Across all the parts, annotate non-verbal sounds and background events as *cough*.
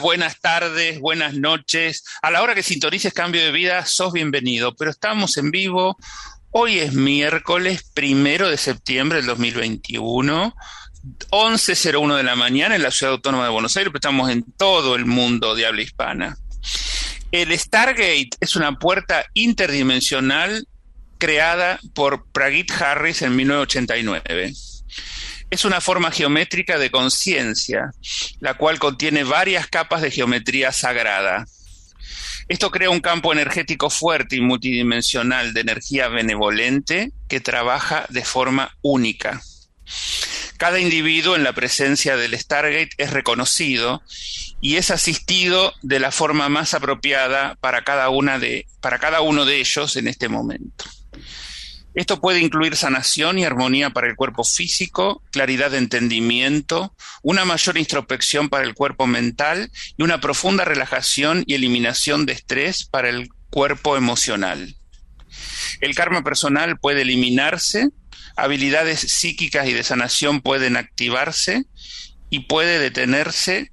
buenas tardes, buenas noches. A la hora que sintonices Cambio de Vida, sos bienvenido, pero estamos en vivo. Hoy es miércoles primero de septiembre del 2021, 11.01 de la mañana en la Ciudad Autónoma de Buenos Aires, pero estamos en todo el mundo de habla hispana. El Stargate es una puerta interdimensional creada por Pragit Harris en 1989 es una forma geométrica de conciencia, la cual contiene varias capas de geometría sagrada. Esto crea un campo energético fuerte y multidimensional de energía benevolente que trabaja de forma única. Cada individuo en la presencia del Stargate es reconocido y es asistido de la forma más apropiada para cada, uno de ellos en este momento. Esto puede incluir sanación y armonía para el cuerpo físico, claridad de entendimiento, una mayor introspección para el cuerpo mental y una profunda relajación y eliminación de estrés para el cuerpo emocional. El karma personal puede eliminarse, habilidades psíquicas y de sanación pueden activarse y puede detenerse,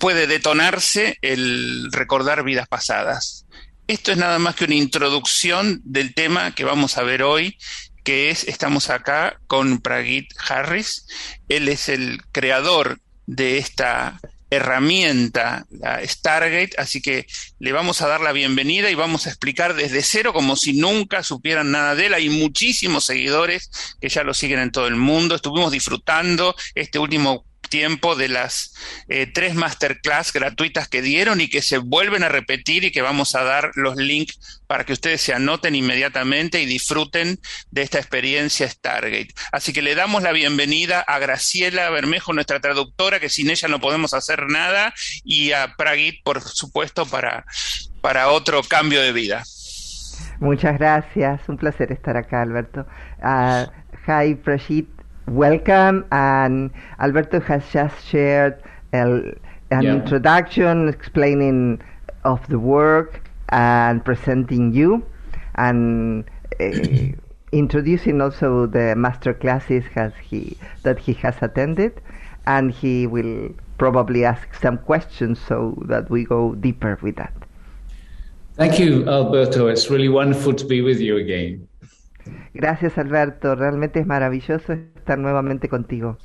puede detonarse el recordar vidas pasadas. Esto es nada más que una introducción del tema que vamos a ver hoy, que es, estamos acá con Pragit Harris. Él es el creador de esta herramienta, la Stargate, así que le vamos a dar la bienvenida y vamos a explicar desde cero como si nunca supieran nada de él. Hay muchísimos seguidores que ya lo siguen en todo el mundo. Estuvimos disfrutando este último tiempo de las eh, tres masterclass gratuitas que dieron y que se vuelven a repetir y que vamos a dar los links para que ustedes se anoten inmediatamente y disfruten de esta experiencia Stargate. Así que le damos la bienvenida a Graciela Bermejo, nuestra traductora, que sin ella no podemos hacer nada, y a Pragit, por supuesto, para, para otro cambio de vida. Muchas gracias, un placer estar acá, Alberto. Uh, hi, Pragit. Welcome. And Alberto has just shared an yeah. introduction explaining of the work and presenting you and uh, introducing also the master classes has he that he has attended and he will probably ask some questions so that we go deeper with that. Thank you, Alberto. It's really wonderful to be with you again. Gracias, Alberto. Realmente es maravilloso estar nuevamente contigo.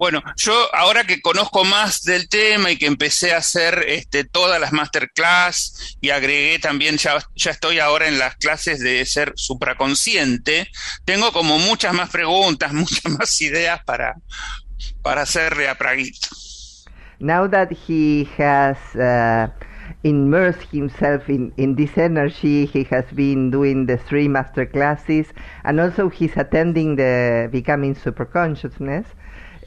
Bueno, yo ahora que conozco más del tema y que empecé a hacer este, todas las masterclass y agregué también, ya, ya estoy ahora en las clases de ser supraconsciente, tengo como muchas más preguntas, *laughs* muchas más ideas para, para hacerle a Praguito. Now that he has uh, immersed himself in, in this energy. He has been doing the three master classes, and also he's attending the Becoming Super Consciousness.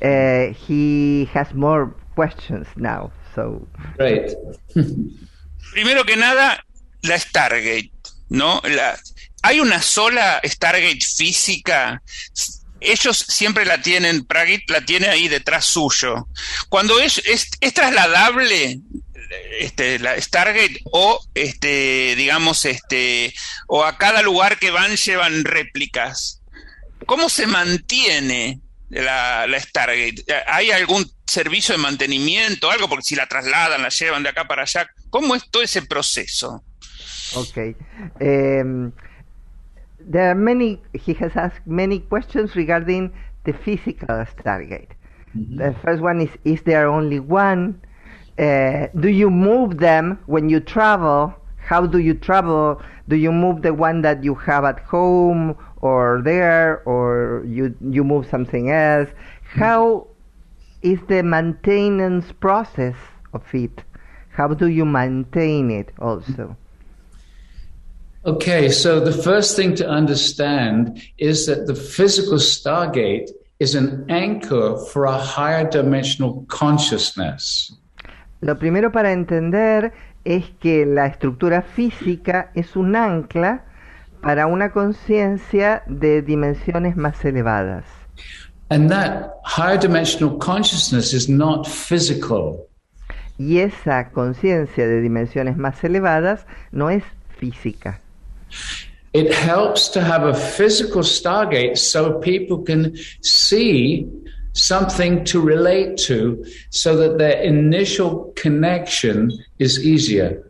Uh, he has more questions now. So great. *laughs* Primero que nada, la Stargate, ¿no? La, hay una sola Stargate física ellos siempre la tienen, Pragit la tiene ahí detrás suyo. Cuando es, es, es trasladable este, la Stargate o este, digamos, este, o a cada lugar que van llevan réplicas. ¿Cómo se mantiene la, la Stargate? ¿Hay algún servicio de mantenimiento, algo? Porque si la trasladan, la llevan de acá para allá, ¿cómo es todo ese proceso? Okay. Um, there are many, he has asked many questions regarding the physical Stargate. Mm-hmm. The first one is, is there only one? Uh, do you move them when you travel? How do you travel? Do you move the one that you have at home or there, or you you move something else? How is the maintenance process of it? How do you maintain it also? Okay, so the first thing to understand is that the physical Stargate is an anchor for a higher dimensional consciousness. Lo primero para entender es que la estructura física es un ancla para una conciencia de dimensiones más elevadas. And that higher dimensional consciousness is not physical. Y esa conciencia de dimensiones más elevadas no es física. It helps to have a physical stargate so people can see something to relate to so that their initial connection is easier.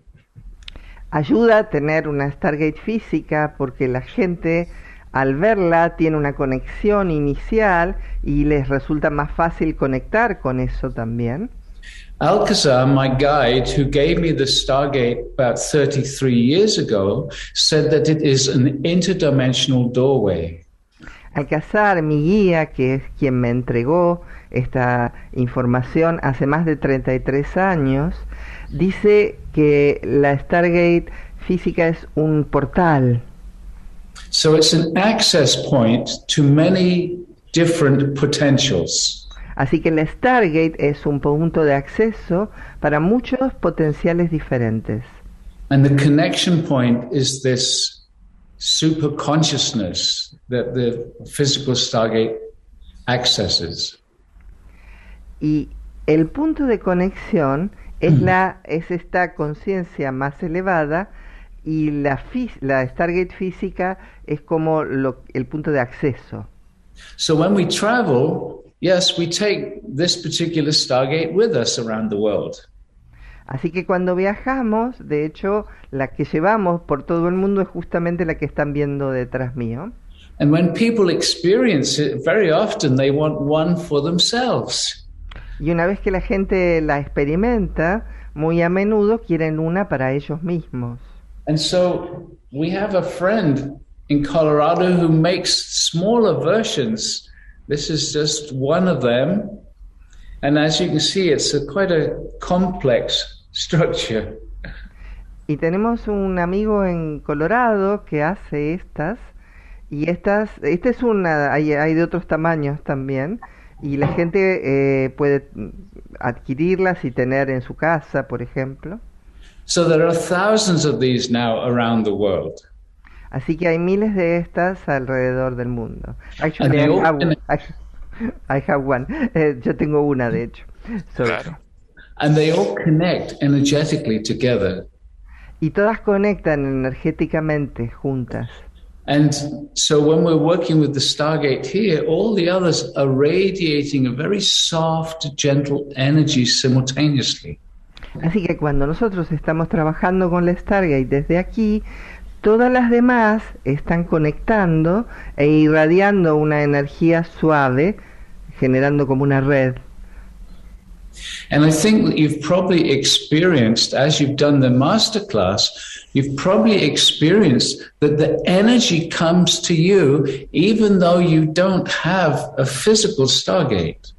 Ayuda a tener una Stargate física porque la gente al verla tiene una conexión inicial y les resulta más fácil conectar con eso también. Alcazar, my guide, who gave me the Stargate about 33 years ago, said that it is an interdimensional doorway. Alcazar, mi guía, que es quien me entregó esta información hace más de 33 años, dice que la Stargate física es un portal. So it's an access point to many different potentials. Así que la Stargate es un punto de acceso para muchos potenciales diferentes. And the connection point is this super consciousness that the physical Stargate accesses. Y el punto de conexión es, mm. la, es esta conciencia más elevada y la, la Stargate física es como lo, el punto de acceso. So when we travel, yes, we take this particular Stargate with us around the world. Así que cuando viajamos, de hecho, la que llevamos por todo el mundo es justamente la que están viendo detrás mío. And when people experience it, very often they want one for themselves. Y una vez que la gente la experimenta, muy a menudo quieren una para ellos mismos. And so we have a friend in Colorado who makes smaller versions This is just one of them. And as you can see, it's a quite a complex structure. Y tenemos un amigo en Colorado que hace estas. Y estas, esta es una, hay, hay de otros tamaños también. Y la gente eh, puede adquirirlas y tener en su casa, por ejemplo. So there are thousands of these now around the world. Así que hay miles de estas alrededor del mundo. Actually, I have, one. *laughs* I have one. Eh, yo tengo una, de hecho. So, claro. And they all connect energetically together. Y todas conectan energéticamente juntas. And so when we're working with the Stargate here, all the others are radiating a very soft, gentle energy simultaneously. Así que cuando nosotros estamos trabajando con la Stargate desde aquí, todas las demás están conectando e irradiando una energía suave, generando como una red. And I think that you've probably experienced, as you've done the masterclass, you've probably experienced that the energy comes to you even though you don't have a physical Stargate.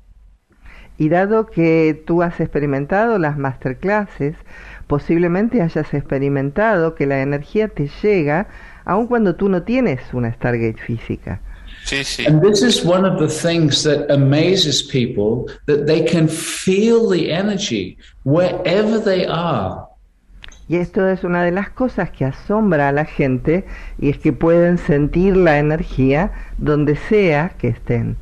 Y dado que tú has experimentado las masterclasses, posiblemente hayas experimentado que la energía te llega aun cuando tú no tienes una Stargate física. Sí, sí. And this is one of the things that amazes people that they can feel the energy wherever they are. Y esto es una de las cosas que asombra a la gente y es que pueden sentir la energía donde sea que estén.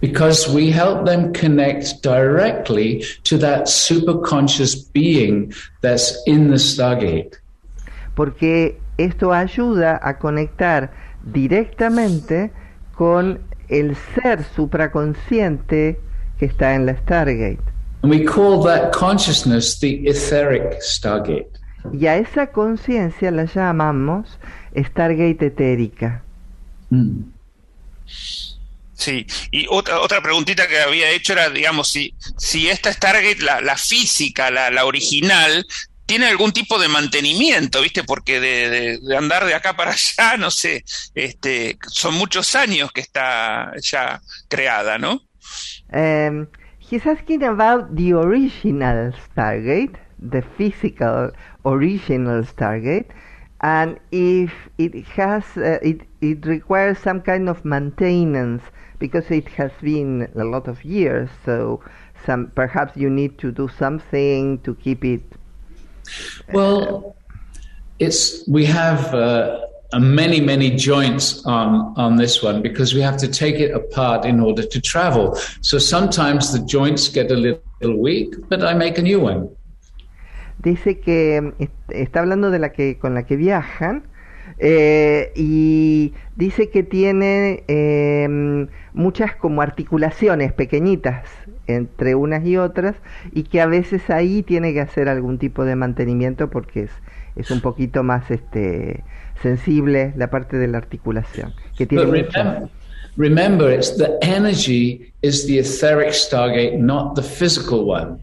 because we help them connect directly to that superconscious being that's in the Stargate. Porque esto ayuda a conectar directamente con el ser supraconsciente que está en la Stargate. We call that consciousness the etheric Stargate. Y a esa conciencia la llamamos Stargate etérica. Mm. Sí, y otra, otra preguntita que había hecho era, digamos, si, si esta Stargate, la, la física, la, la original, tiene algún tipo de mantenimiento, ¿viste? Porque de, andar de acá para allá, no sé, este, son muchos años que está ya creada, ¿no? Um, he's asking about the original Stargate, the physical original Stargate. and if it has uh, it it requires some kind of maintenance because it has been a lot of years so some perhaps you need to do something to keep it well it's we have uh, many many joints on on this one because we have to take it apart in order to travel. So sometimes the joints get a little weak but i make a new one. Dice que está hablando de la que con la que viajan eh, y dice que tiene eh, muchas como articulaciones pequeñitas entre unas y otras y que a veces ahí tiene que hacer algún tipo de mantenimiento porque es, es un poquito más este sensible la parte de la articulación que tiene remember, remember it's the energy is the etheric stargate not the physical one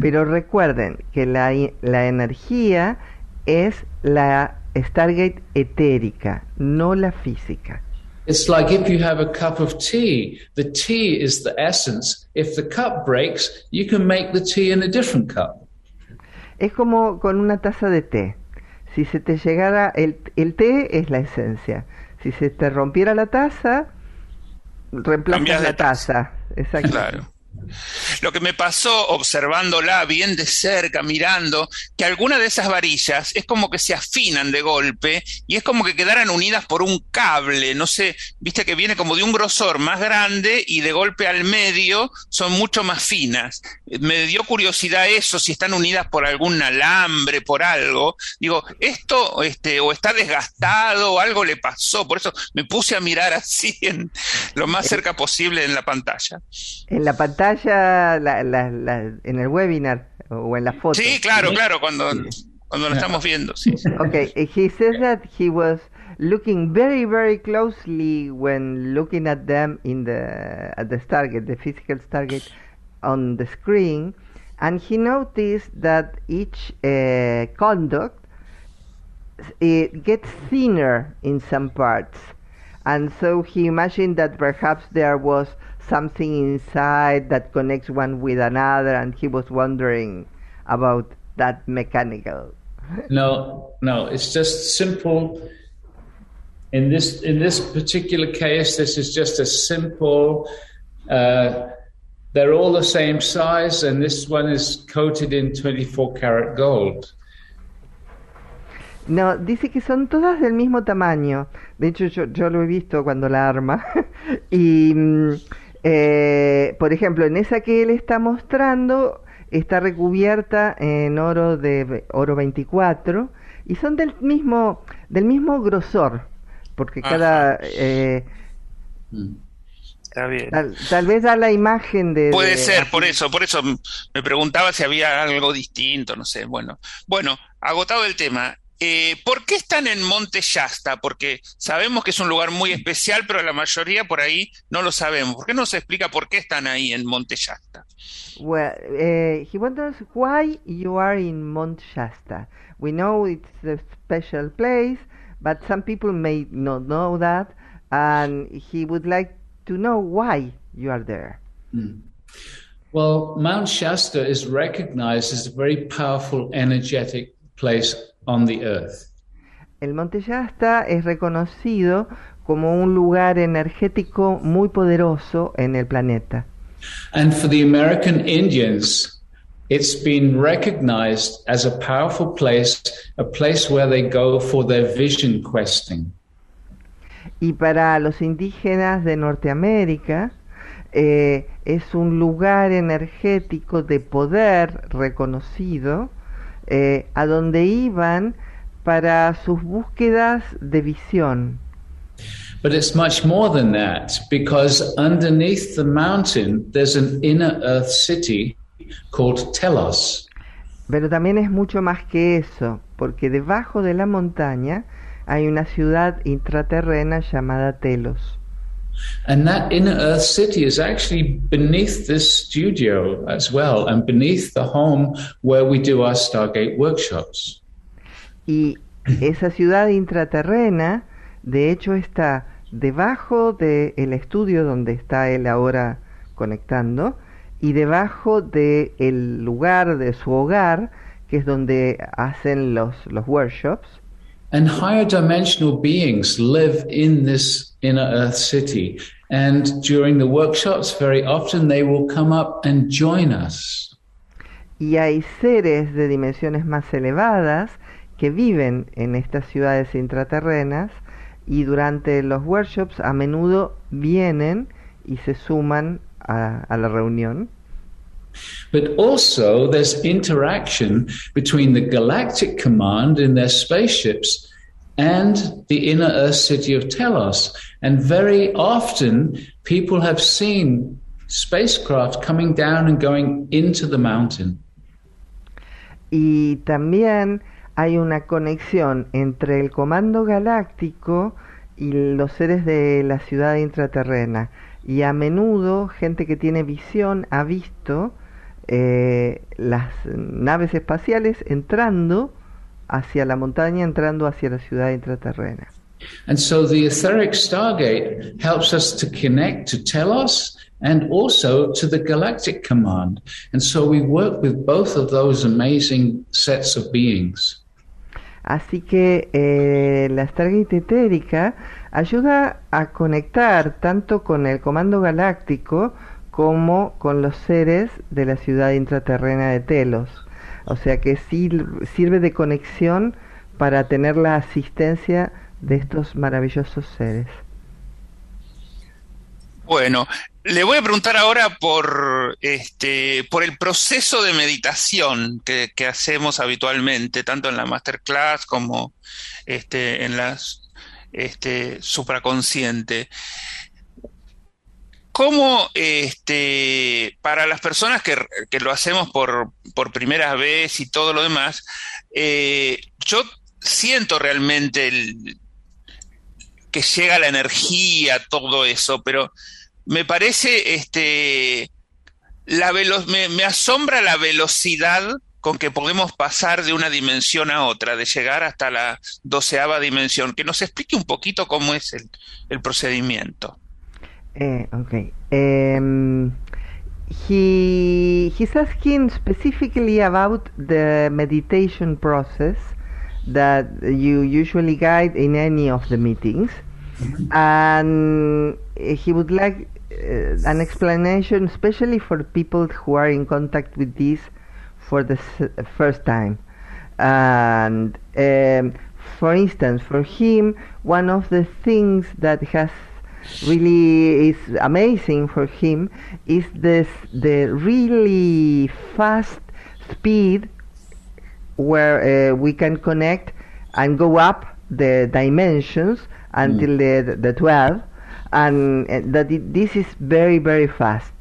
pero recuerden que la, la energía es la Stargate etérica, no la física. It's like if you have a cup of tea, the tea is the essence. If the cup breaks, you can make the tea in a different cup. Es como con una taza de té. Si se te llegara el, el té es la esencia. Si se te rompiera la taza, reemplazas la taza. Exacto. Claro. Lo que me pasó observándola bien de cerca, mirando, que algunas de esas varillas es como que se afinan de golpe y es como que quedaran unidas por un cable, no sé, viste que viene como de un grosor más grande y de golpe al medio son mucho más finas. Me dio curiosidad eso, si están unidas por algún alambre, por algo. Digo, esto este, o está desgastado o algo le pasó, por eso me puse a mirar *laughs* así en lo más cerca posible en la pantalla. En la pantalla pantalla la, la, la, en el webinar o en la foto. Sí, claro, claro, cuando, cuando lo estamos viendo, sí. Okay, he says that he was looking very, very closely when looking at them in the at the target, the physical target on the screen, and he noticed that each uh, conduct it gets thinner in some parts, and so he imagined that perhaps there was something inside that connects one with another, and he was wondering about that mechanical. *laughs* no, no, it's just simple. In this in this particular case, this is just a simple. Uh, they're all the same size, and this one is coated in 24 karat gold. No, dice que son todas del mismo tamaño. De hecho, yo, yo lo he visto cuando la arma. *laughs* y mm, Eh, por ejemplo, en esa que él está mostrando está recubierta en oro de oro 24 y son del mismo del mismo grosor, porque cada eh, Tal, vez da la imagen de. Puede ser, por eso, por eso me preguntaba si había algo distinto, no sé. Bueno, bueno, agotado el tema. Eh, ¿Por qué están en Monte Shasta? Porque sabemos que es un lugar muy especial, pero la mayoría por ahí no lo sabemos. ¿Por qué no se explica por qué están ahí en Monte Shasta? Well, uh, he wonders why you are in Monte Shasta. We know it's a special place, but some people may not know that, and he would like to know why you are there. Mm. Well, Mount Shasta is recognized as a very powerful, energetic place on the earth. El Monte Shasta es reconocido como un lugar energético muy poderoso en el planeta. And for the American Indians, it's been recognized as a powerful place, a place where they go for their vision questing. Y para los indígenas de Norteamérica, eh, es un lugar energético de poder reconocido eh, a donde iban para sus búsquedas de visión. But it's much more than that because underneath the mountain there's an inner earth city called Telos. Pero también es mucho más que eso, porque debajo de la montaña hay una ciudad intraterrena llamada Telos. And that inner earth city is actually beneath this studio as well, and beneath the home where we do our Stargate workshops. Y esa ciudad intraterrena, de hecho, está debajo del el estudio donde está él ahora conectando y debajo del el lugar de su hogar, que es donde hacen los, los workshops. And higher dimensional beings live in this inner earth city. And during the workshops, very often they will come up and join us. Y hay seres de dimensiones más elevadas que viven en estas ciudades intraterrenas y durante los workshops a menudo vienen y se suman a, a la reunión. But also, there's interaction between the Galactic Command in their spaceships and the inner Earth city of Telos. And very often, people have seen spacecraft coming down and going into the mountain. Y también hay una conexión entre el Comando Galáctico y los seres de la ciudad intraterrena. Y a menudo gente que tiene visión ha visto eh, las naves espaciales entrando hacia la montaña, entrando hacia la ciudad intraterrena. And so the etheric stargate helps us to connect to Telos and also to the galactic command. And so we work with both of those amazing sets of beings. Así que eh, la Stargate etérica ayuda a conectar tanto con el comando galáctico como con los seres de la ciudad intraterrena de Telos. O sea que sí sirve de conexión para tener la asistencia de estos maravillosos seres. Bueno, le voy a preguntar ahora por este por el proceso de meditación que, que hacemos habitualmente, tanto en la masterclass como este, en las este, supraconsciente. ¿Cómo este, para las personas que, lo hacemos por, por, primera vez y todo lo demás, eh, yo siento realmente que llega la energía, todo eso, pero me parece, este, la me, me asombra la velocidad con que podemos pasar de una dimensión a otra, de llegar hasta la doceava dimensión. Que nos explique un poquito cómo es el, el procedimiento. Uh, okay. Um, he he's asking specifically about the meditation process that you usually guide in any of the meetings, and he would like uh, an explanation, especially for people who are in contact with this for the first time. And um, for instance, for him, one of the things that has really is amazing for him is this the really fast speed where uh, we can connect and go up the dimensions until mm. the, the 12 and uh, that it, this is very very fast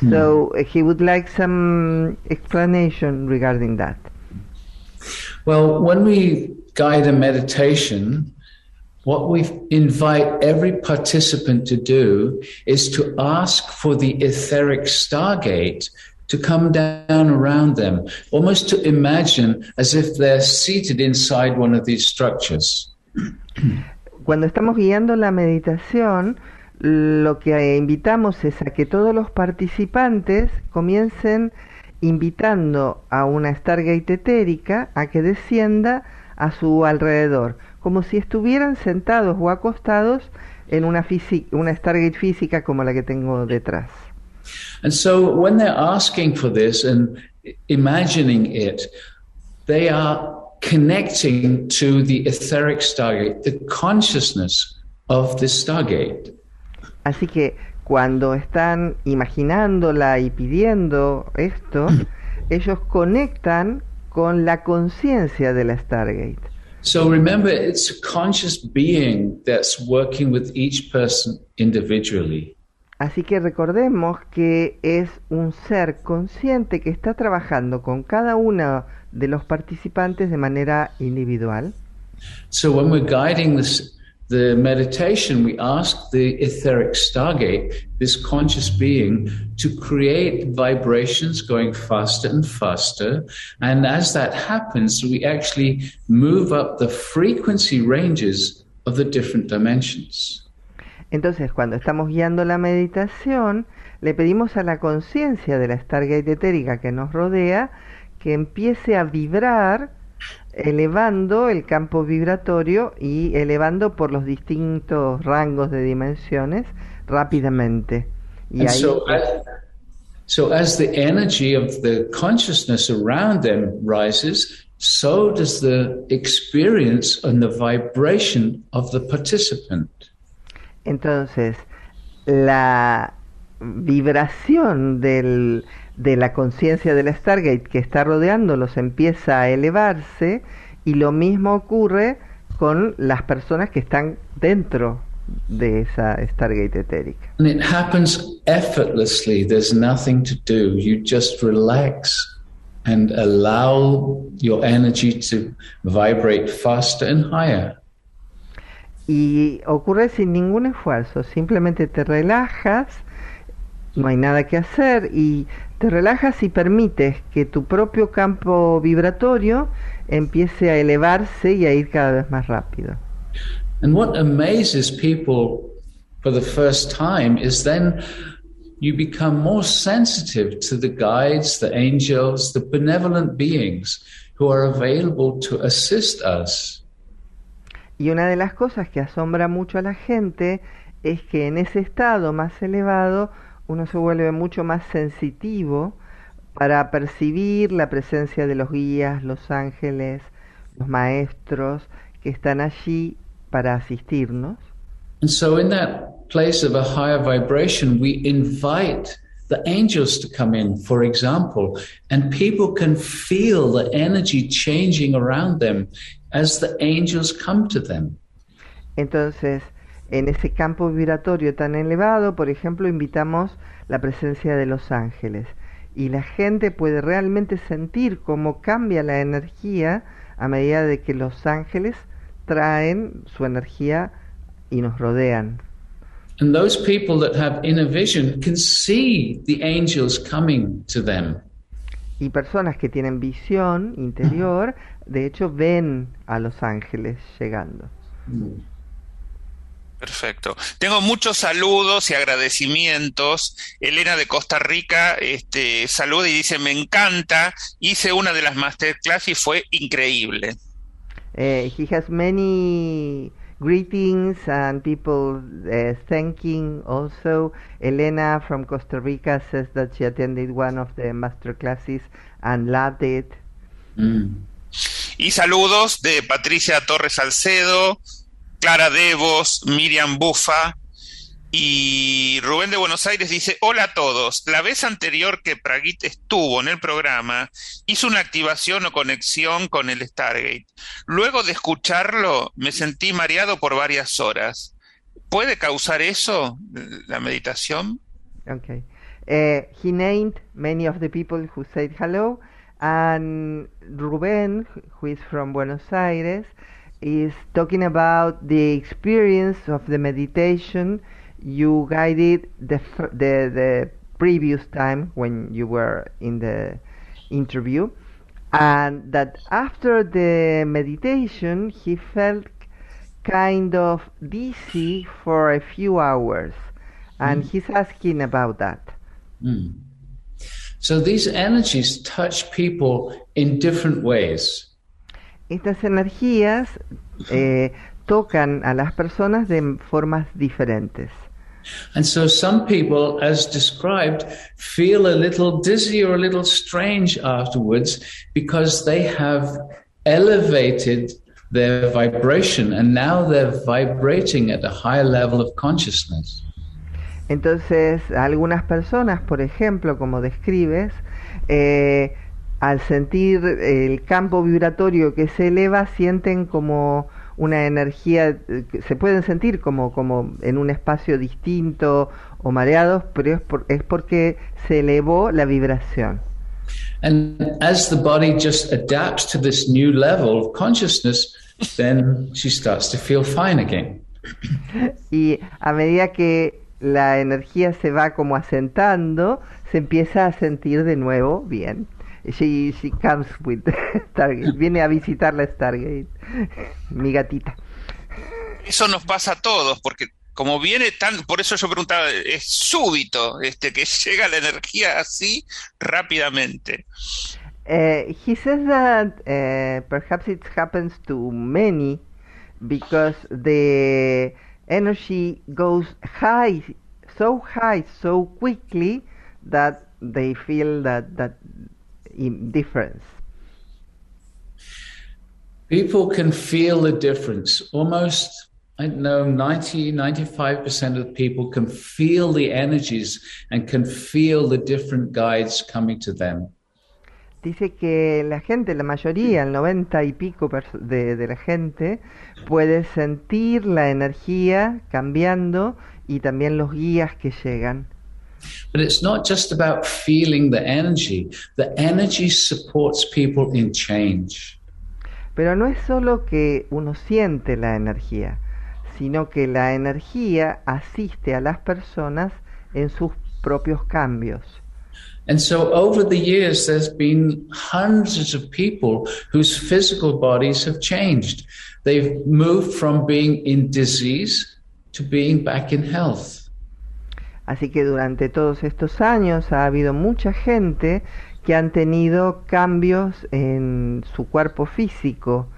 mm. so uh, he would like some explanation regarding that well when we guide a meditation what we invite every participant to do is to ask for the etheric stargate to come down around them, almost to imagine as if they're seated inside one of these structures. Cuando estamos guiando la meditación, lo que invitamos es a que todos los participantes comiencen invitando a una Stargate etérica a que descienda a su alrededor como si estuvieran sentados o acostados en una, una Stargate física como la que tengo detrás. And so when they're asking for this and imagining it, they are connecting to the etheric Stargate, the consciousness of the Stargate. Así que cuando están imaginándola y pidiendo esto, ellos conectan con la conciencia de la Stargate. So remember, it's a conscious being that's working with each person individually. Así que recordemos que es un ser consciente que está trabajando con cada uno de los participantes de manera individual. So when we're guiding this the meditation, we ask the etheric stargate, this conscious being, to create vibrations going faster and faster. And as that happens, we actually move up the frequency ranges of the different dimensions. Entonces, cuando estamos guiando la meditación, le pedimos a la conciencia de la Stargate etérica que nos rodea que empiece a vibrar elevando el campo vibratorio y elevando por los distintos rangos de dimensiones rápidamente. Y ahí, so, as, so as the energy of the consciousness around them rises, so does the experience and the vibration of the participant. Entonces, la vibración del, de la conciencia del Stargate que está rodeándolos empieza a elevarse y lo mismo ocurre con las personas que están dentro de esa Stargate etérica. And it happens effortlessly. There's nothing to do. You just relax and allow your energy to vibrate faster and higher. Y ocurre sin ningún esfuerzo, simplemente te relajas, no hay nada que hacer y te relajas y permites que tu propio campo vibratorio empiece a elevarse y a ir cada vez más rápido. And what amazes people for the first time is then you become more sensitive to the guides, the angels, the benevolent beings who are available to assist us. Y una de las cosas que asombra mucho a la gente es que en ese estado más elevado uno se vuelve mucho más sensitivo para percibir la presencia de los guías, los ángeles, los maestros que están allí para asistirnos. And so, in that place of a higher vibration, we invite the angels to come in, for example, and people can feel the energy changing around them as the angels come to them. Entonces, en ese campo vibratorio tan elevado, por ejemplo, invitamos la presencia de los ángeles y la gente puede realmente sentir cómo cambia la energía a medida de que los ángeles traen su energía y nos rodean. And those people that have inner vision can see the angels coming to them. Y personas que tienen visión interior, de hecho, ven a los ángeles llegando. Perfecto. Tengo muchos saludos y agradecimientos. Elena de Costa Rica este, saluda y dice, me encanta, hice una de las masterclass y fue increíble. Uh, he has many greetings and people uh, thanking also. Elena from Costa Rica says that she attended one of the master classes and loved it. Mm. Y saludos de Patricia Torres Salcedo, Clara Devos, Miriam Bufa y Rubén de Buenos Aires dice, hola a todos, la vez anterior que Praguit estuvo en el programa, hizo una activación o conexión con el Stargate. Luego de escucharlo, me sentí mareado por varias horas. ¿Puede causar eso, la meditación? Okay. Uh, he named many of the people who said hello, and Rubén, who is from Buenos Aires, is talking about the experience of the meditation you guided the the the previous time when you were in the interview and that after the meditation he felt kind of dizzy for a few hours and mm. he's asking about that mm. so these energies touch people in different ways estas energías eh, tocan a las personas de formas diferentes. And so some people, as described, feel a little dizzy or a little strange afterwards because they have elevated their vibration and now they're vibrating at a higher level of consciousness. Entonces, algunas personas, por ejemplo, como describes, eh, al sentir el campo vibratorio que se eleva, sienten como una energía, eh, se pueden sentir como, como en un espacio distinto o mareados, pero es, por, es porque se elevó la vibración. And as the body just adapts to this new level of consciousness, then she starts to feel fine again. Y a medida que la energía se va como asentando, se empieza a sentir de nuevo bien. She, she comes with Stargate. Viene a visitar la Stargate. Mi gatita. Eso nos pasa a todos, porque como viene tan, por eso yo preguntaba, es súbito, este, que *laughs* llega la energía así rápidamente. Uh, he says that uh, perhaps it happens to many because the energy goes high, so high, so quickly that they feel that that difference. People can feel the difference. Almost, I know, 90, 95% of people can feel the energies and can feel the different guides coming to them. Dice que la gente, la mayoría, el 90 y pico de, de la gente, puede sentir la energía cambiando y también los guías que llegan. But it's not just about feeling the energy. The energy supports people in change. Pero no es solo que uno siente la energía, sino que la energía asiste a las personas en sus propios cambios. And so over the years, there's been hundreds of people whose physical bodies have changed. They've moved from being in disease to being back in health. Así que durante todos estos años ha habido mucha gente que han tenido cambios en su cuerpo físico,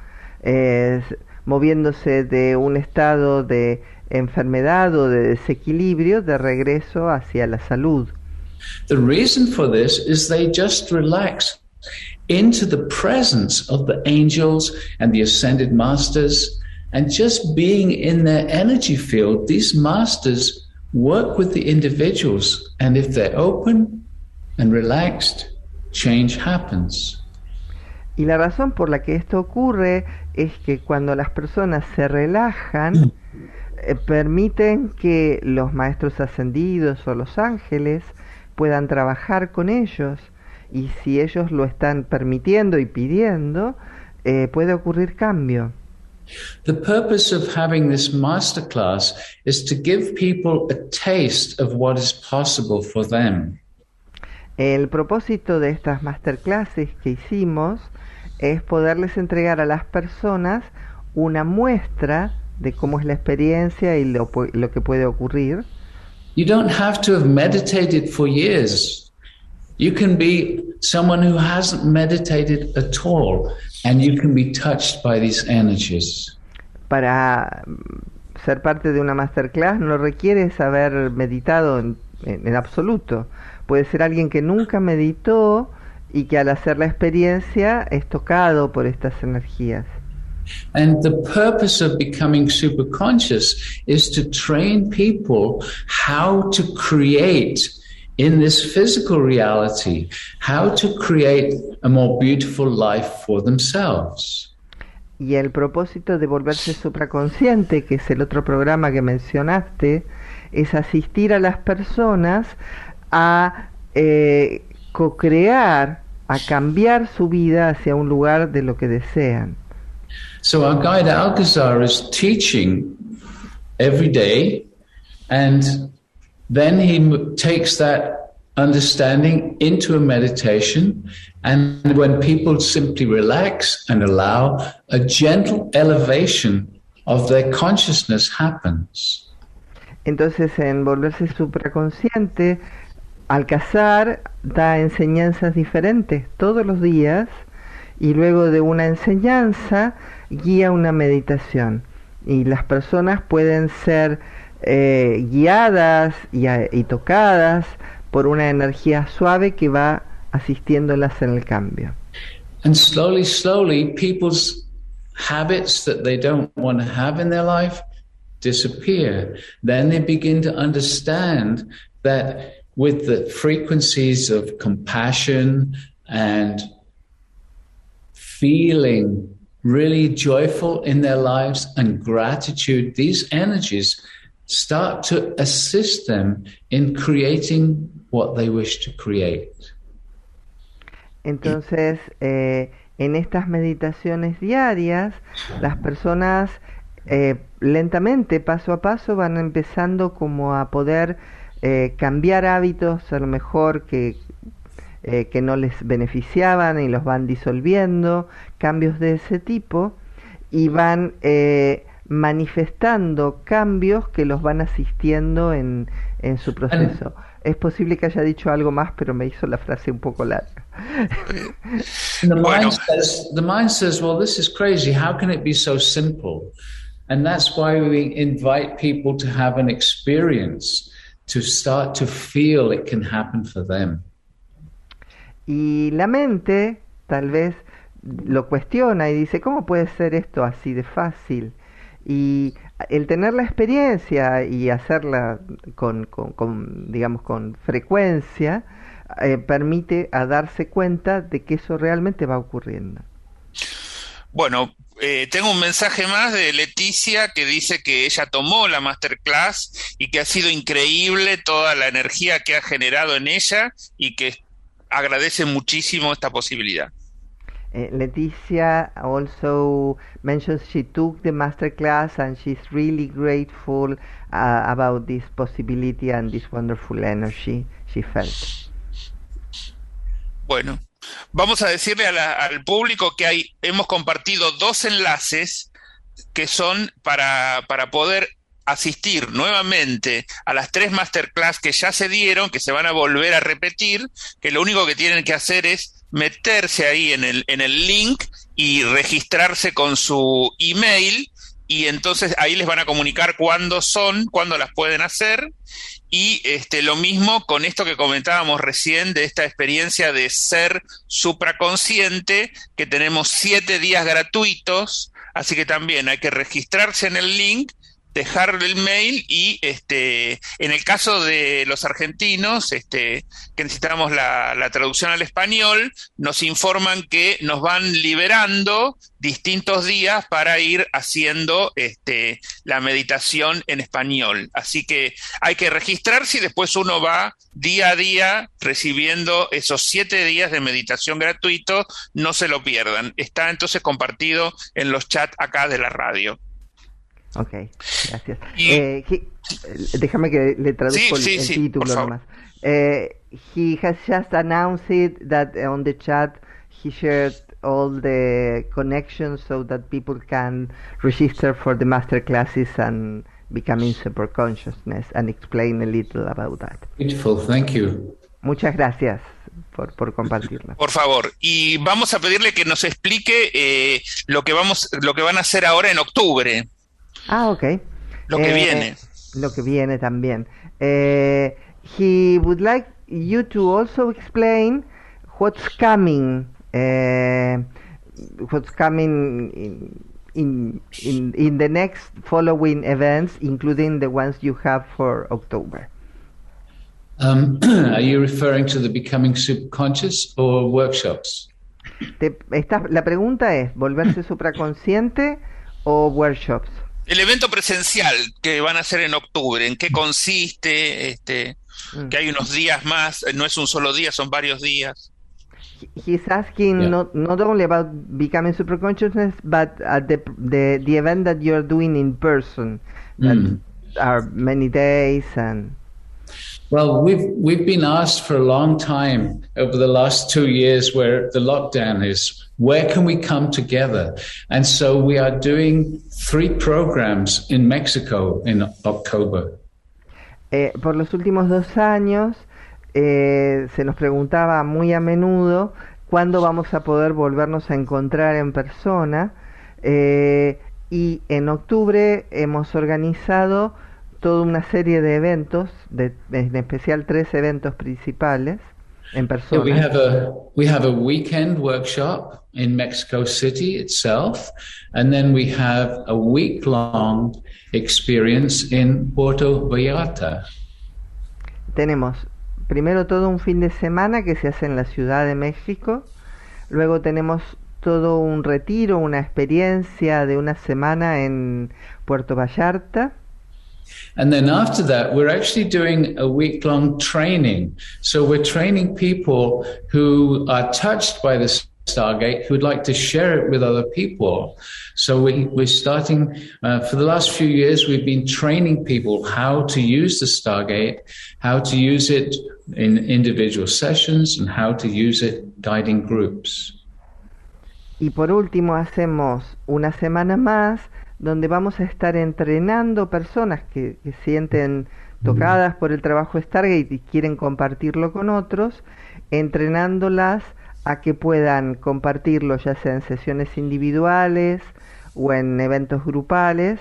eh, moviéndose de un estado de enfermedad o de desequilibrio de regreso hacia la salud. The reason for this is they just relax into the presence of the angels and the ascended masters and just being in their energy field these masters work with the individuals and if they're open and relaxed change happens. Y la razón por la que esto ocurre es que cuando las personas se relajan, mm. eh, permiten que los maestros ascendidos o los ángeles puedan trabajar con ellos y si ellos lo están permitiendo y pidiendo, eh, puede ocurrir cambio. The purpose of having this masterclass is to give people a taste of what is possible for them. El propósito de estas masterclasses que hicimos es poderles entregar a las personas una muestra de cómo es la experiencia y lo, lo que puede ocurrir. You don't have to have meditated for years. You can be someone who hasn't meditated at all and you can be touched by these energies. Para ser parte de una masterclass no requiere haber meditado en, en, en absoluto Puede ser alguien que nunca meditó y que al hacer la experiencia es tocado por estas energías. And the purpose of becoming super conscious is to train people how to create in this physical reality, how to create a more beautiful life for themselves. Y el propósito de volverse supraconsciente, que es el otro programa que mencionaste, es asistir a las personas a eh, co-crear, a cambiar su vida hacia un lugar de lo que desean. So our guide Alcazar is teaching every day, and then he takes that understanding into a meditation. And when people simply relax and allow, a gentle elevation of their consciousness happens. Entonces, en volverse supraconsciente, Alcazar da enseñanzas diferentes todos los días y luego de una enseñanza guía una meditación y las personas pueden ser eh, guiadas tocadas por una energía suave que va asistiéndolas en el cambio. And slowly, slowly, people's habits that they don't want to have in their life disappear. Then they begin to understand that with the frequencies of compassion and feeling really joyful in their lives and gratitude, these energies start to assist them in creating what they wish to create. Entonces, eh, en estas meditaciones diarias, las personas eh, lentamente, paso a paso, van empezando como a poder eh, cambiar hábitos a lo mejor que, eh, que no les beneficiaban y los van disolviendo, cambios de ese tipo, y van eh, manifestando cambios que los van asistiendo en, en su proceso. es posible que haya dicho algo más, pero me hizo la frase un poco larga. *laughs* the, mind says, the mind says, well, this is crazy. How can it be so simple? And that's why we invite people to have an experience, to start to feel it can happen for them. Y la mente tal vez lo cuestiona y dice, ¿cómo puede ser esto así de fácil? Y el tener la experiencia y hacerla con, digamos, con frecuencia, eh, permite a darse cuenta de que eso realmente va ocurriendo. Bueno, eh, tengo un mensaje más de Leticia que dice que ella tomó la masterclass y que ha sido increíble toda la energía que ha generado en ella y que agradece muchísimo esta posibilidad. Uh, Leticia also mentions she took the master class and she's really grateful uh, about this possibility and this wonderful energy she felt. Bueno, vamos a decirle al público que hay, hemos compartido dos enlaces que son para, para poder asistir nuevamente a las tres masterclass que ya se dieron, que se van a volver a repetir, que lo único que tienen que hacer es meterse ahí en el, en el link y registrarse con su email y entonces ahí les van a comunicar cuándo son, cuándo las pueden hacer. Y este, lo mismo con esto que comentábamos recién de esta experiencia de ser supraconsciente, que tenemos siete días gratuitos, así que también hay que registrarse en el link dejar el mail y este en el caso de los argentinos este que necesitamos la, traducción al español nos informan que nos van liberando distintos días para ir haciendo este la meditación en español. Así que hay que registrarse y después uno va día a día recibiendo esos siete días de meditación gratuito no se lo pierdan. Está entonces compartido en los chats acá de la radio Ok, gracias. Eh, he, déjame que le traduzco sí, sí, el, el sí, título nomás. Uh, he has just announced that on the chat he shared all the connections so that people can register for the master classes and becoming super consciousness and explain a little about that. Beautiful, thank you. Muchas gracias por, por compartirla. Por favor, y vamos a pedirle que nos explique eh, lo que vamos, lo que van a hacer ahora en octubre. Ah, ok. Lo que eh, viene. Lo que viene también. Eh, he would like you to also explain what's coming. Uh, what's coming in, in in in the next following events, including the ones you have for October. Um, *clears throat* are you referring to the Becoming Subconscious or workshops? Te, esta, la pregunta es, ¿volverse supraconsciente o workshops? El evento presencial que van a hacer en octubre, ¿en qué consiste? Este, mm. Que hay unos días más, no es un solo día, son varios días. He's asking yeah. not not only about becoming super consciousness, but at the the the event that you're doing in person, that mm. are many days and. Well, we've we've been asked for a long time over the last two years where the lockdown is. Where can we come together? And so we are doing three programs in Mexico in October. Eh, por los últimos dos años eh, se nos preguntaba muy a menudo cuándo vamos a poder volvernos a encontrar en persona eh, y en octubre hemos organizado toda una serie de eventos, de, en especial tres eventos principales en persona. Yeah, we have a we have a weekend workshop in Mexico City itself, and then we have a week long experience in Puerto Vallarta. Tenemos primero todo un fin de semana que se hace en la Ciudad de México, luego tenemos todo un retiro, una experiencia de una semana en Puerto Vallarta. And then after that, we're actually doing a week long training. So we're training people who are touched by the Stargate who would like to share it with other people. So we, we're starting, uh, for the last few years, we've been training people how to use the Stargate, how to use it in individual sessions, and how to use it guiding groups. Y por último, hacemos una semana más donde vamos a estar entrenando personas que, que sienten tocadas por el trabajo Stargate y quieren compartirlo con otros, entrenándolas a que puedan compartirlo ya sea en sesiones individuales o en eventos grupales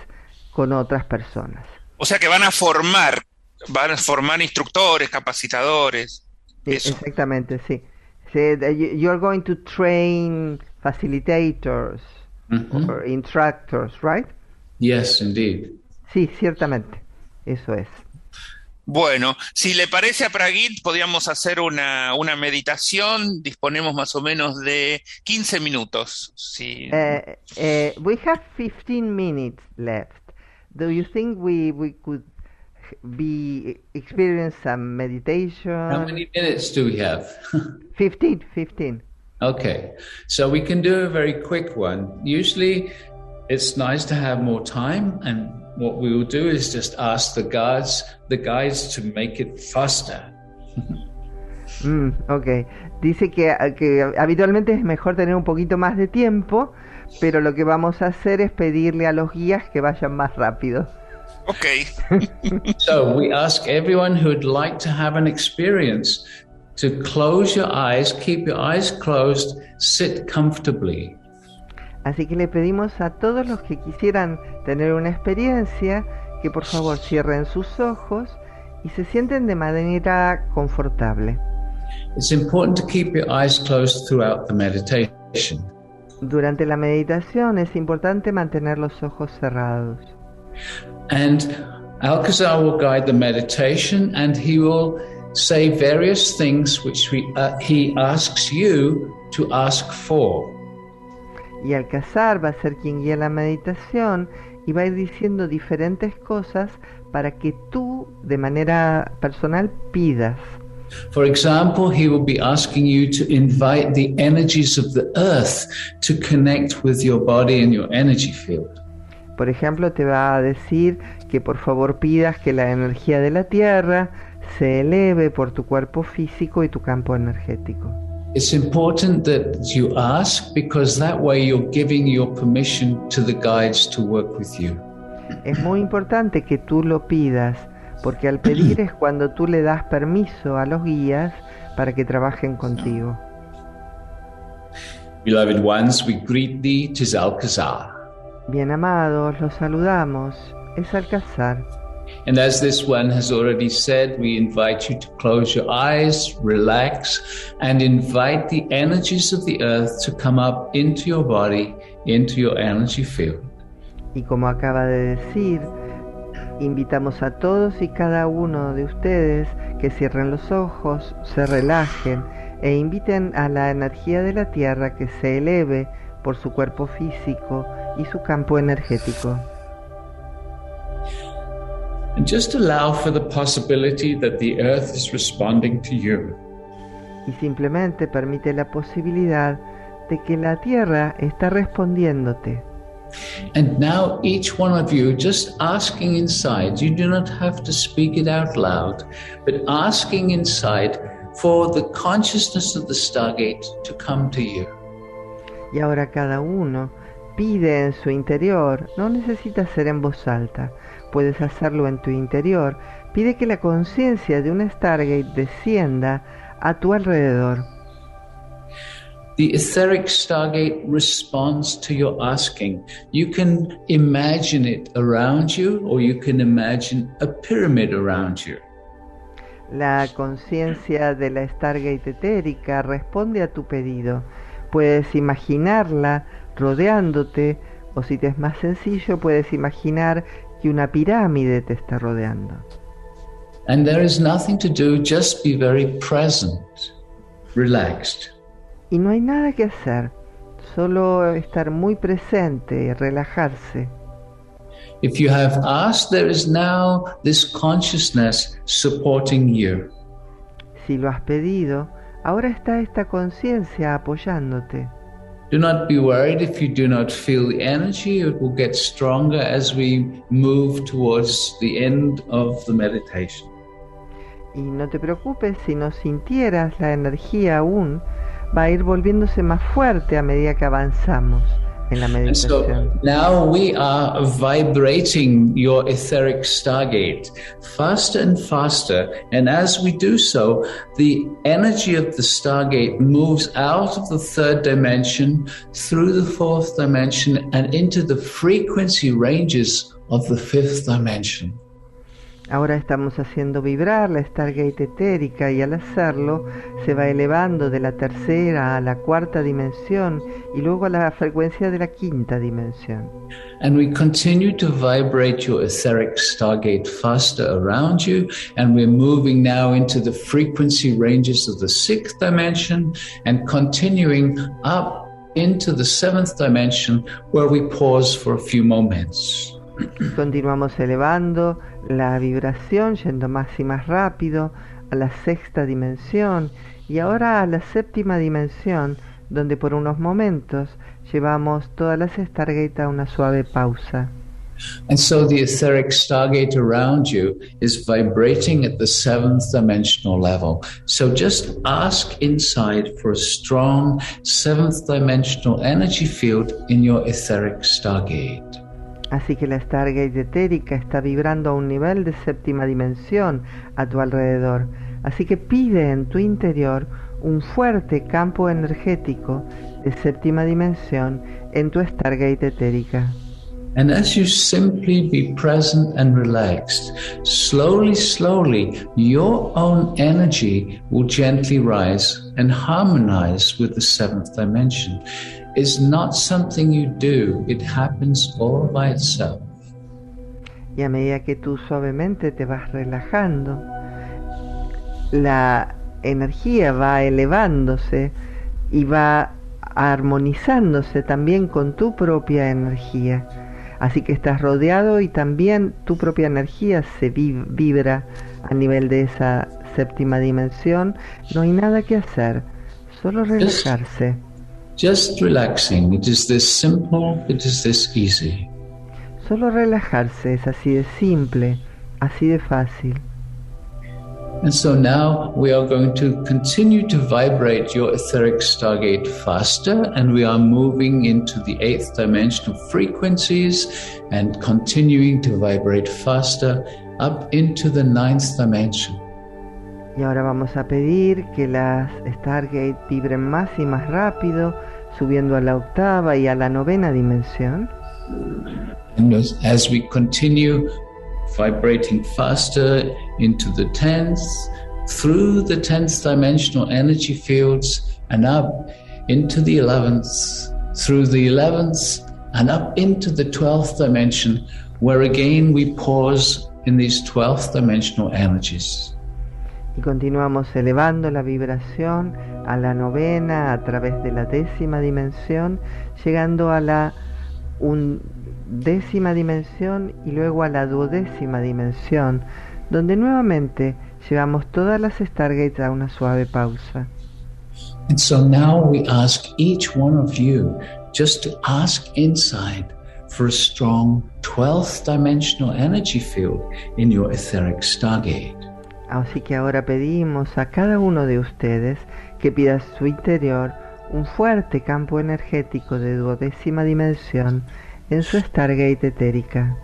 con otras personas. O sea que van a formar, van a formar instructores, capacitadores. Exactamente, sí. You are going to train facilitators or instructors, right? Yes, indeed. Sí, ciertamente. Eso es. Bueno, si le parece a Pragit, podríamos hacer una, una meditación. Disponemos más o menos de 15 minutos. Sí. Uh, uh, we have 15 minutes left. Do you think we, we could be experience some meditation? How many minutes do we have? *laughs* 15, 15. Okay, so we can do a very quick one. Usually it's nice to have more time and what we will do is just ask the guides, the guides to make it faster. *laughs* mm, ok, dice que, que habitualmente es mejor tener un poquito más de tiempo, pero lo que vamos a hacer es pedirle a los guías que vayan más rápido. Okay. *laughs* so we ask everyone who would like to have an experience to close your eyes, keep your eyes closed, sit comfortably. Así que le pedimos a todos los que quisieran tener una experiencia que por favor cierren sus ojos y se sienten de manera confortable. It's important to keep your eyes closed throughout the meditation. Durante la meditación es importante mantener los ojos cerrados. And Alcazar will guide the meditation and he will say various things which we, uh, he asks you to ask for. Y Alcazar va a ser quien guía la meditación y va a ir diciendo diferentes cosas para que tú de manera personal pidas. For example, he will be asking you to invite the energies of the earth to connect with your body and your energy field. Por ejemplo, te va a decir que por favor pidas que la energía de la Tierra se eleve por tu cuerpo físico y tu campo energético. It's important that you ask because that way you're giving your permission to the guides to work with you. Es muy importante que tú lo pidas porque al pedir es cuando tú le das permiso a los guías para que trabajen contigo. Beloved ones, we greet thee, tis Alcazar. Bien amados, los saludamos. Es Alcázar. And as this one has already said, we invite you to close your eyes, relax, and invite the energies of the earth to come up into your body, into your energy field. Y como acaba de decir, invitamos a todos y cada uno de ustedes que cierren los ojos, se relajen e inviten a la energía de la Tierra que se eleve por su cuerpo físico y su campo energético. And just allow for the possibility that the earth is responding to you. Y simplemente permite la posibilidad de que la tierra está respondiéndote. And now, each one of you just asking inside, you do not have to speak it out loud, but asking inside for the consciousness of the Stargate to come to you. Y ahora cada uno pide en su interior, no necesita ser en voz alta, puedes hacerlo en tu interior, pide que la conciencia de un Stargate descienda a tu alrededor. The etheric Stargate responds to your asking. You can imagine it around you, or you can imagine a pyramid around you. La conciencia de la Stargate etérica responde a tu pedido. Puedes imaginarla rodeándote, o si te es más sencillo, puedes imaginar que una pirámide te está rodeando. And there is nothing to do, just be very present, relaxed. Y no hay nada que hacer, solo estar muy presente y relajarse. If you have asked, there is now this consciousness supporting you. Si lo has pedido, ahora está esta conciencia apoyándote. Do not be worried if you do not feel the energy, it will get stronger as we move towards the end of the meditation. Y no te preocupes si no sintieras la energía aún, va a ir volviéndose más fuerte a medida que avanzamos. La meditación. So now we are vibrating your etheric stargate faster and faster. And as we do so, the energy of the stargate moves out of the third dimension through the fourth dimension and into the frequency ranges of the fifth dimension. Ahora estamos haciendo vibrar la Stargate etérica y al hacerlo se va elevando de la tercera a la cuarta dimensión y luego a la frecuencia de la quinta dimensión. And we continue to vibrate your etheric Stargate faster around you and we're moving now into the frequency ranges of the sixth dimension and continuing up into the seventh dimension where we pause for a few moments. Continuamos elevando la vibración yendo más y más rápido a la sexta dimensión y ahora a la séptima dimensión donde por unos momentos llevamos todas las Stargate a una suave pausa. And so the etheric stargate around you is vibrating at the seventh dimensional level. So just ask inside for a strong seventh dimensional energy field in your etheric stargate. Así que la Stargate etérica está vibrando a un nivel de séptima dimensión a tu alrededor. Así que pide en tu interior un fuerte campo energético de séptima dimensión en tu Stargate etérica. And as you simply be present and relaxed, slowly, slowly, your own energy will gently rise and harmonize with the seventh dimension. is not something you do, it happens all by itself. Y a medida que tú suavemente te vas relajando, la energía va elevándose y va armonizándose también con tu propia energía. Así que estás rodeado y también tu propia energía se vibra a nivel de esa séptima dimensión. No hay nada que hacer, solo relajarse. Just relaxing. It is this simple, it is this easy. Solo relajarse es así de simple, así de fácil. And so now we are going to continue to vibrate your etheric stargate faster, and we are moving into the eighth dimensional frequencies and continuing to vibrate faster up into the ninth dimension. Y ahora vamos a pedir que las Stargate vibren más y más rápido, subiendo a la octava y a la novena dimensión. And as we continue vibrating faster into the tenth, through the tenth dimensional energy fields, and up into the eleventh, through the eleventh, and up into the twelfth dimension, where again we pause in these twelfth dimensional energies. y continuamos elevando la vibración a la novena a través de la décima dimensión, llegando a la décima dimensión y luego a la duodécima dimensión, donde nuevamente llevamos todas las Stargates a una suave pausa. And so now we ask each one of you just to ask inside for a strong 12th dimensional energy field in your etheric stargate. Así que ahora pedimos a cada uno de ustedes que pida su interior un fuerte campo energético de duodécima dimensión en su Stargate etérica.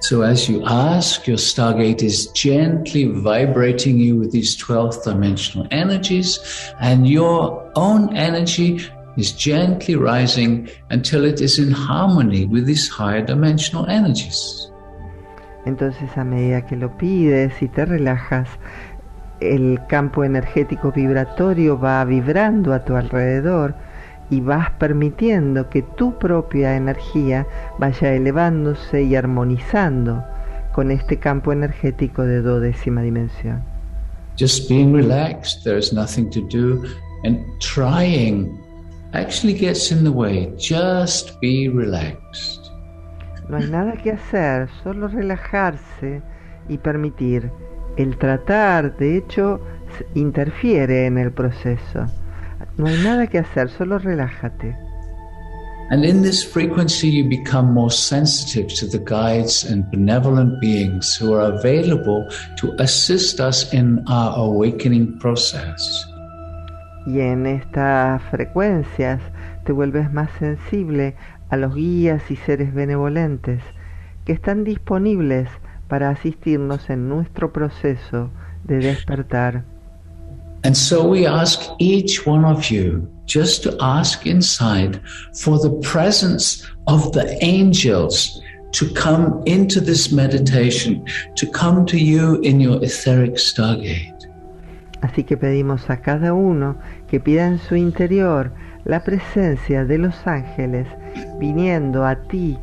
So as you ask, your Stargate is gently vibrating you with these 12th dimensional energies, and your own energy is gently rising until it is in harmony with these higher dimensional energies. Entonces a medida que lo pides y te relajas, el campo energético vibratorio va vibrando a tu alrededor y vas permitiendo que tu propia energía vaya elevándose y armonizando con este campo energético de duodécima dimensión. Just being relaxed, there's nothing to do, and trying actually gets in the way. Just be relaxed. No hay nada que hacer, solo relajarse y permitir. El tratar, de hecho, interfiere en el proceso. No hay nada que hacer, solo relájate. And in this frequency, you become more sensitive to the guides and benevolent beings who are available to assist us in our awakening process. Y en estas frecuencias te vuelves más sensible a los guías y seres benevolentes que están disponibles para asistirnos en nuestro proceso de despertar. And so we ask each one of you just to ask inside for the presence of the angels to come into this meditation, to come to you in your etheric stargate. Así que pedimos a cada uno que pida en su interior la presencia de los ángeles viniendo a ti,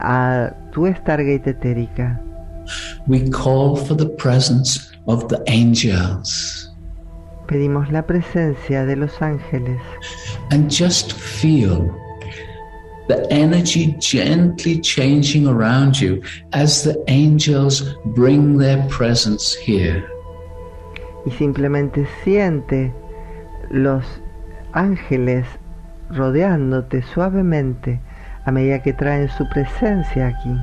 a tu Stargate etérica. We call for the presence of the angels. Pedimos la presencia de los ángeles. And just feel the energy gently changing around you as the angels bring their presence here. Y simplemente siente los ángeles rodeándote suavemente a medida que traen su presencia aquí.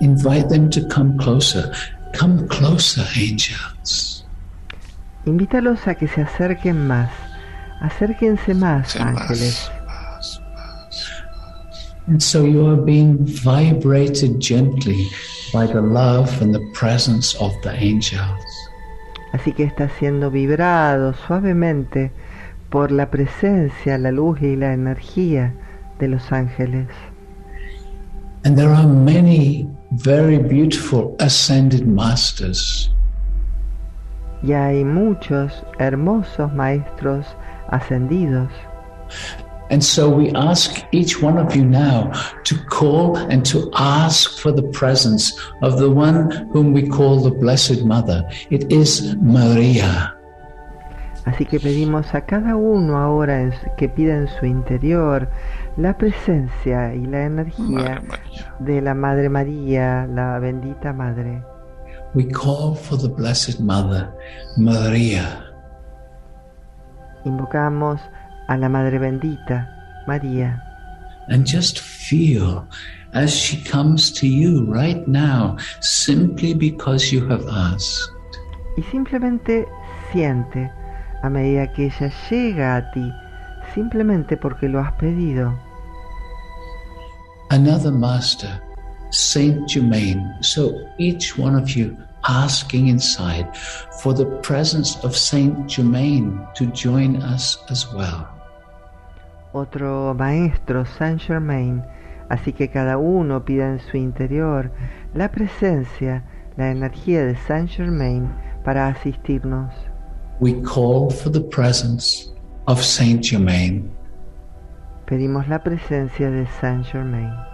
Invite them to come closer. Come closer, angels. Invítalos a que se acerquen más. Acérquense más, Sí, ángeles. más, más, más. And so you are being vibrated gently by the love and the presence of the angels. Así que está siendo vibrado suavemente por la presencia, la luz y la energía de los ángeles. And there are many very beautiful ascended masters. Y hay muchos hermosos maestros ascendidos. And so we ask each one of you now to call and to ask for the presence of the one whom we call the Blessed Mother. It is Maria. Así que pedimos a cada uno ahora en que pida en su interior la presencia y la energía de la Madre María, la bendita Madre. We call for the Blessed Mother, Maria. Invocamos a la Madre bendita, María. And just feel as she comes to you right now, simply because you have asked. Y simplemente siente a medida que ella llega a ti, simplemente porque lo has pedido. Another master, Saint Germain. So each one of you asking inside for the presence of Saint Germain to join us as well. Otro maestro, Saint Germain. Así que cada uno pida en su interior la presencia, la energía de Saint Germain para asistirnos. We call for the presence of Saint Germain. Pedimos la presencia de Saint Germain.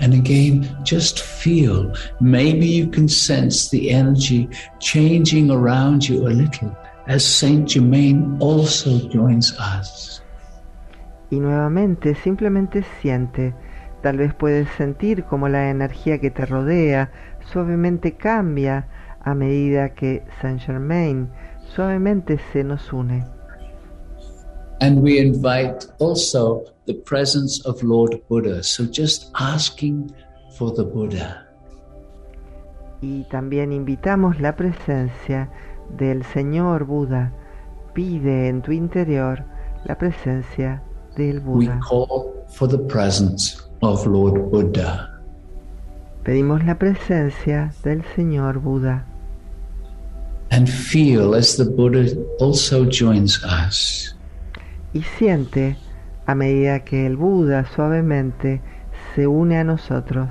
And again, just feel. Maybe you can sense the energy changing around you a little as Saint Germain also joins us. Y nuevamente simplemente siente, tal vez puedes sentir como la energía que te rodea suavemente cambia a medida que Saint Germain suavemente se nos une. And we invite also the presence of Lord Buddha. So just asking for the Buddha. Y también invitamos la presencia del Señor Buda. Pide en tu interior la presencia del Buda. We call for the presence of Lord Buddha. Pedimos la presencia del Señor Buda. And feel as the Buddha also joins us. Y siente a medida que el Buda suavemente se une a nosotros.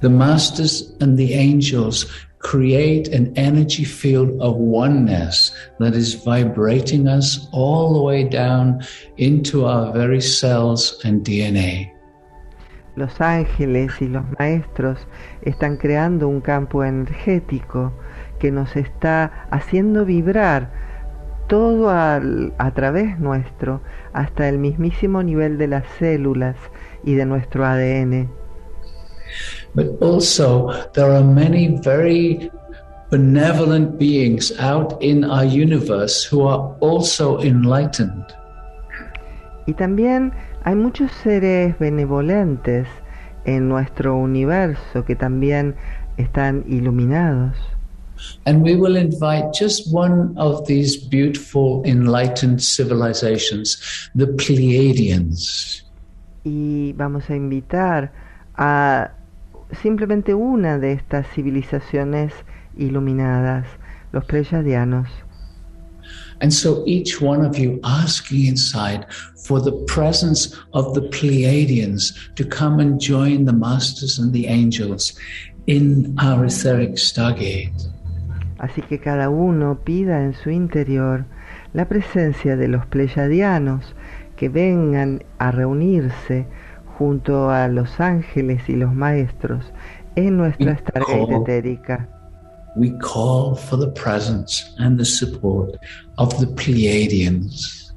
The masters and the angels create an energy field of oneness that is vibrating us all the way down into our very cells and DNA. Los ángeles y los maestros están creando un campo energético que nos está haciendo vibrar todo al- a través nuestro hasta el mismísimo nivel de las células y de nuestro ADN. But also, there are many very benevolent beings out in our universe who are also enlightened. Y también hay muchos seres benevolentes en nuestro universo que también están iluminados. And we will invite just one of these beautiful enlightened civilizations, the Pleiadians. y vamos a invitar a simplemente una de estas civilizaciones iluminadas, los pleyadianos. And so each one of you asking inside for the presence of the Pleiadians to come and join the masters and the angels in our etheric stargate. Así que cada uno pida en su interior la presencia de los pleyadianos que vengan a reunirse junto a los ángeles y los maestros en nuestra Stargate etérica. We call for the presence and the support of the Pleiadians.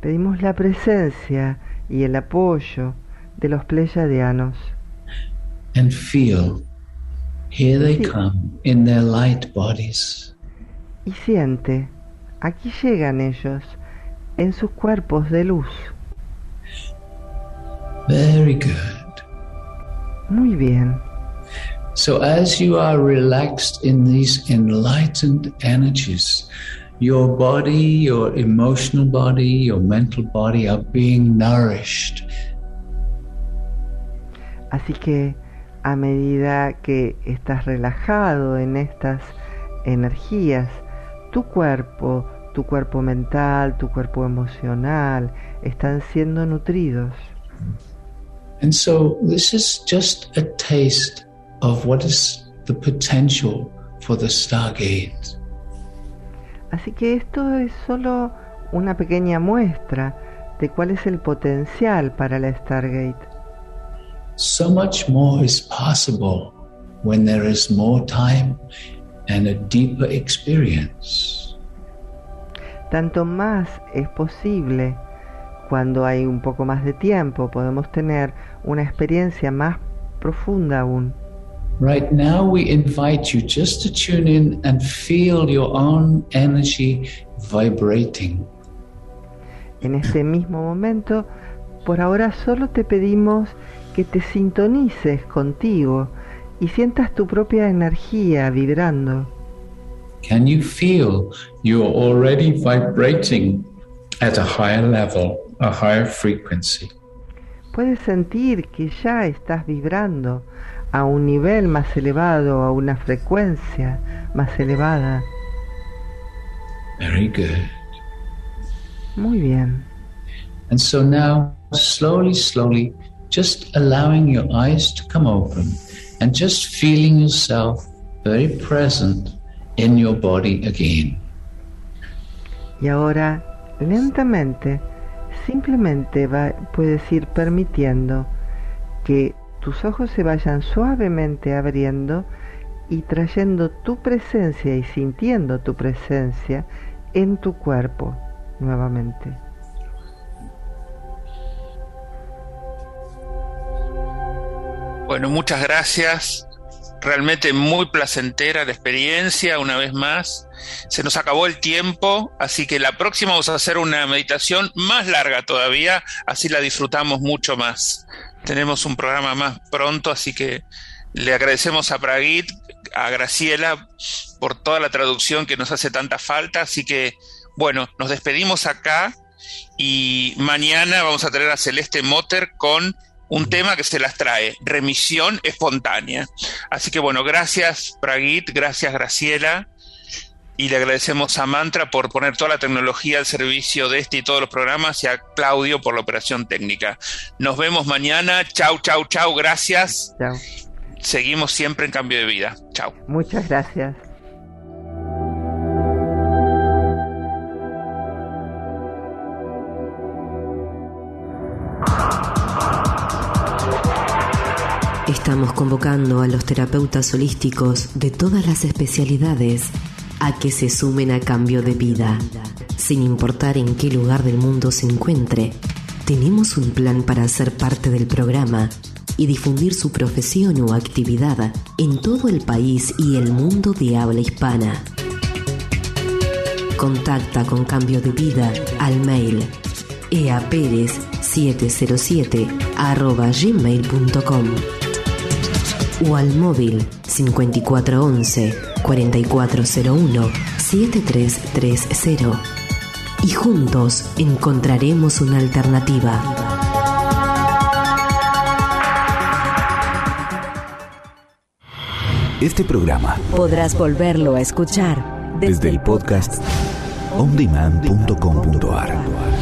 Pedimos la presencia y el apoyo de los pleyadianos. And feel, here they come in their light bodies. Y siente, aquí llegan ellos en sus cuerpos de luz. Very good. Muy bien. So, as you are relaxed in these enlightened energies, your body, your emotional body, your mental body are being nourished. Así que a medida que estás relajado en estas energías, tu cuerpo, tu cuerpo mental, tu cuerpo emocional están siendo nutridos. And so this is just a taste of what is the potential for the Stargate. Así que esto es solo una pequeña muestra de cuál es el potencial para la Stargate. So much more is possible when there is more time and a deeper experience. Tanto más es posible cuando hay un poco más de tiempo, podemos tener una experiencia más profunda aún. Right now, we invite you just to tune in and feel your own energy vibrating. En este mismo momento, por ahora solo te pedimos que te sintonices contigo y sientas tu propia energía vibrando. Can you feel you're already vibrating at a higher level, a higher frequency? Puedes sentir que ya estás vibrando a un nivel más elevado, a una frecuencia más elevada. Very good. Muy bien. And so now, slowly, slowly, just allowing your eyes to come open and just feeling yourself very present in your body again. Y ahora, lentamente, simplemente va, puedes ir permitiendo que tus ojos se vayan suavemente abriendo y trayendo tu presencia y sintiendo tu presencia en tu cuerpo nuevamente. Bueno, muchas gracias. Realmente muy placentera la experiencia, una vez más. Se nos acabó el tiempo, así que la próxima vamos a hacer una meditación más larga todavía, así la disfrutamos mucho más. Tenemos un programa más pronto, así que le agradecemos a Pragit, a Graciela, por toda la traducción que nos hace tanta falta. Así que, bueno, nos despedimos acá y mañana vamos a tener a Celeste Motter con un tema que se las trae, remisión espontánea. Así que bueno, gracias Pragit, gracias Graciela y le agradecemos a Mantra por poner toda la tecnología al servicio de este y todos los programas y a Claudio por la operación técnica. Nos vemos mañana. Chau, chau, chau. Gracias. Chao. Seguimos siempre en cambio de vida. Chau. Muchas gracias. Estamos convocando a los terapeutas holísticos de todas las especialidades a que se sumen a cambio de vida. Sin importar en qué lugar del mundo se encuentre, tenemos un plan para ser parte del programa y difundir su profesión o actividad en todo el país y el mundo de habla hispana. Contacta con Cambio de Vida al mail eaperez707 arroba gmail.com o al móvil 5411 4401 7330 y juntos encontraremos una alternativa. Este programa podrás volverlo a escuchar desde, desde el podcast ondemand.com.ar.